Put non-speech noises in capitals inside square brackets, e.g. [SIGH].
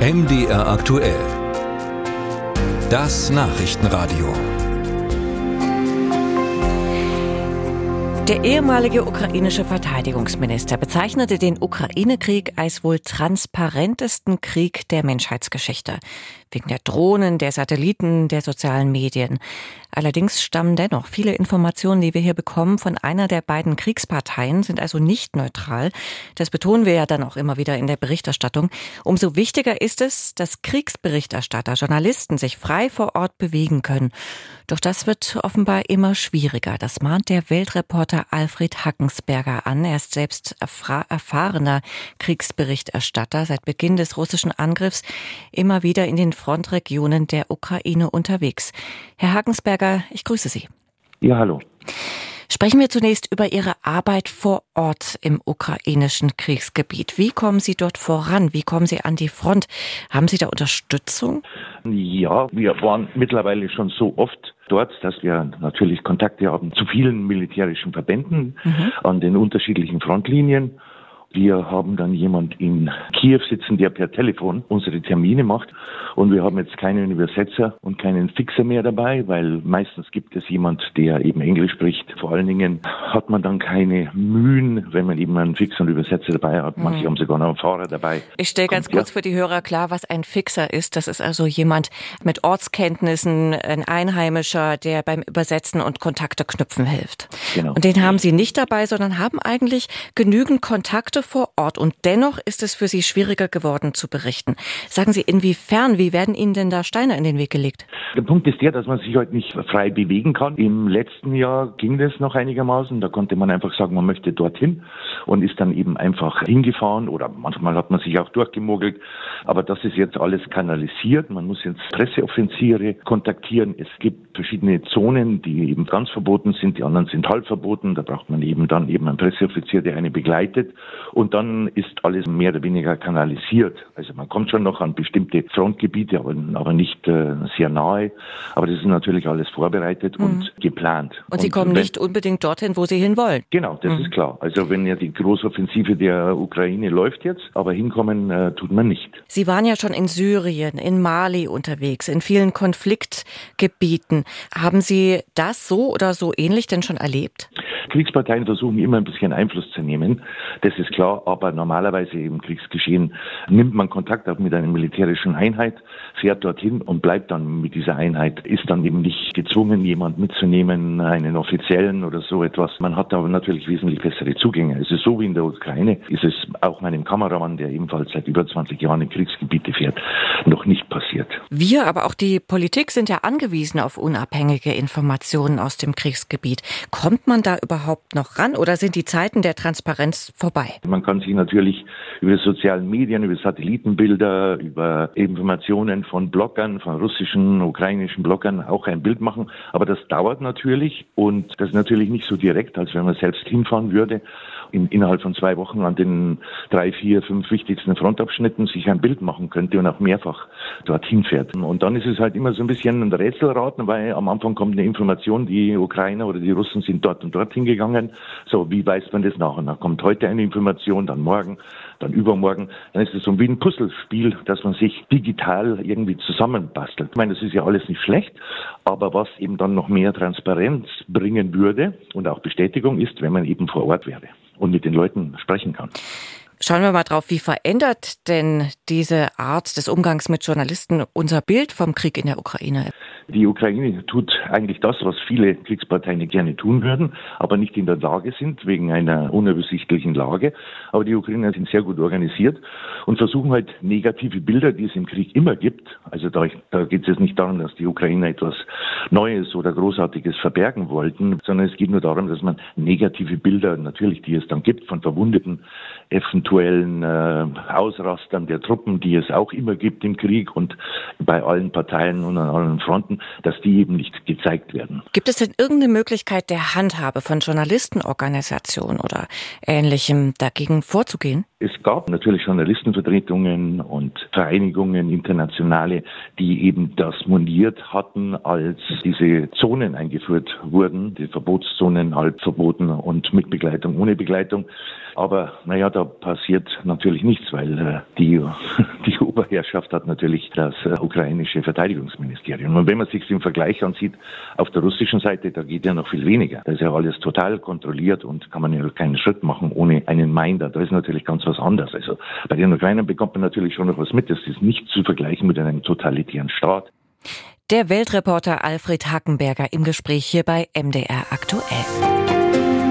MDR aktuell. Das Nachrichtenradio. Der ehemalige ukrainische Verteidigungsminister bezeichnete den Ukraine-Krieg als wohl transparentesten Krieg der Menschheitsgeschichte. Wegen der Drohnen, der Satelliten, der sozialen Medien. Allerdings stammen dennoch viele Informationen, die wir hier bekommen, von einer der beiden Kriegsparteien, sind also nicht neutral. Das betonen wir ja dann auch immer wieder in der Berichterstattung. Umso wichtiger ist es, dass Kriegsberichterstatter, Journalisten sich frei vor Ort bewegen können. Doch das wird offenbar immer schwieriger. Das mahnt der Weltreporter Alfred Hackensberger an. Er ist selbst erfahrener Kriegsberichterstatter seit Beginn des russischen Angriffs immer wieder in den Frontregionen der Ukraine unterwegs. Herr Hagensberger, ich grüße Sie. Ja, hallo. Sprechen wir zunächst über Ihre Arbeit vor Ort im ukrainischen Kriegsgebiet. Wie kommen Sie dort voran? Wie kommen Sie an die Front? Haben Sie da Unterstützung? Ja, wir waren mittlerweile schon so oft dort, dass wir natürlich Kontakte haben zu vielen militärischen Verbänden mhm. an den unterschiedlichen Frontlinien. Wir haben dann jemand in Kiew sitzen, der per Telefon unsere Termine macht. Und wir haben jetzt keinen Übersetzer und keinen Fixer mehr dabei, weil meistens gibt es jemand, der eben Englisch spricht. Vor allen Dingen hat man dann keine Mühen, wenn man eben einen Fixer und Übersetzer dabei hat. Manche mhm. haben sogar noch einen Fahrer dabei. Ich stelle ganz Kommt, kurz ja. für die Hörer klar, was ein Fixer ist. Das ist also jemand mit Ortskenntnissen, ein Einheimischer, der beim Übersetzen und Kontakte knüpfen hilft. Genau. Und den haben Sie nicht dabei, sondern haben eigentlich genügend Kontakte Orte vor Ort und dennoch ist es für Sie schwieriger geworden zu berichten. Sagen Sie, inwiefern, wie werden Ihnen denn da Steine in den Weg gelegt? Der Punkt ist der, dass man sich heute nicht frei bewegen kann. Im letzten Jahr ging das noch einigermaßen. Da konnte man einfach sagen, man möchte dorthin und ist dann eben einfach hingefahren oder manchmal hat man sich auch durchgemogelt. Aber das ist jetzt alles kanalisiert. Man muss jetzt Presseoffiziere kontaktieren. Es gibt verschiedene Zonen, die eben ganz verboten sind. Die anderen sind halb verboten. Da braucht man eben dann eben einen Presseoffizier, der eine begleitet. Und dann ist alles mehr oder weniger kanalisiert. Also man kommt schon noch an bestimmte Frontgebiete, aber, aber nicht äh, sehr nahe. Aber das ist natürlich alles vorbereitet mhm. und geplant. Und Sie und kommen wenn, nicht unbedingt dorthin, wo Sie hinwollen. Genau, das mhm. ist klar. Also wenn ja die Großoffensive der Ukraine läuft jetzt, aber hinkommen äh, tut man nicht. Sie waren ja schon in Syrien, in Mali unterwegs, in vielen Konfliktgebieten. Haben Sie das so oder so ähnlich denn schon erlebt? Kriegsparteien versuchen immer ein bisschen Einfluss zu nehmen. Das ist klar, aber normalerweise im Kriegsgeschehen nimmt man Kontakt auf mit einer militärischen Einheit, fährt dorthin und bleibt dann mit dieser Einheit, ist dann eben nicht gezwungen, jemand mitzunehmen, einen offiziellen oder so etwas. Man hat aber natürlich wesentlich bessere Zugänge. Es ist so wie in der Ukraine, ist es auch meinem Kameramann, der ebenfalls seit über 20 Jahren in Kriegsgebiete fährt, noch nicht passiert. Wir, aber auch die Politik sind ja angewiesen auf unabhängige Informationen aus dem Kriegsgebiet. Kommt man da überhaupt noch ran oder sind die Zeiten der Transparenz vorbei? Man kann sich natürlich über sozialen Medien, über Satellitenbilder, über Informationen von Bloggern, von russischen, ukrainischen Bloggern auch ein Bild machen. Aber das dauert natürlich und das ist natürlich nicht so direkt, als wenn man selbst hinfahren würde in, innerhalb von zwei Wochen an den drei, vier, fünf wichtigsten Frontabschnitten sich ein Bild machen könnte und auch mehrfach dorthin fährt. Und dann ist es halt immer so ein bisschen ein Rätselraten, weil am Anfang kommt eine Information, die Ukrainer oder die Russen sind dort und dort hingegangen. So, wie weiß man das nach? Und dann kommt heute eine Information, dann morgen, dann übermorgen. Dann ist es so wie ein Puzzlespiel, dass man sich digital irgendwie zusammenbastelt. Ich meine, das ist ja alles nicht schlecht, aber was eben dann noch mehr Transparenz bringen würde und auch Bestätigung ist, wenn man eben vor Ort wäre und mit den Leuten sprechen kann. Schauen wir mal drauf, wie verändert denn diese Art des Umgangs mit Journalisten unser Bild vom Krieg in der Ukraine? Die Ukraine tut eigentlich das, was viele Kriegsparteien gerne tun würden, aber nicht in der Lage sind, wegen einer unübersichtlichen Lage. Aber die Ukrainer sind sehr gut organisiert und versuchen halt negative Bilder, die es im Krieg immer gibt. Also da, da geht es jetzt nicht darum, dass die Ukrainer etwas Neues oder Großartiges verbergen wollten, sondern es geht nur darum, dass man negative Bilder, natürlich, die es dann gibt, von verwundeten, eventuellen äh, Ausrastern der Truppen, die es auch immer gibt im Krieg und bei allen Parteien und an allen Fronten, dass die eben nicht gezeigt werden. Gibt es denn irgendeine Möglichkeit der Handhabe von Journalistenorganisationen oder Ähnlichem dagegen vorzugehen? Es gab natürlich Journalistenvertretungen und Vereinigungen, internationale, die eben das moniert hatten, als diese Zonen eingeführt wurden, die Verbotszonen halb verboten und mit Begleitung, ohne Begleitung. Aber naja, da passiert natürlich nichts, weil äh, die, [LAUGHS] die Oberherrschaft hat natürlich das äh, ukrainische Verteidigungsministerium. Und wenn man sich im Vergleich ansieht, auf der russischen Seite, da geht ja noch viel weniger. Da ist ja alles total kontrolliert und kann man ja keinen Schritt machen ohne einen Minder. Da ist natürlich ganz was anderes. Also bei den Ukrainern bekommt man natürlich schon noch was mit. Das ist nicht zu vergleichen mit einem totalitären Staat. Der Weltreporter Alfred Hackenberger im Gespräch hier bei MDR aktuell.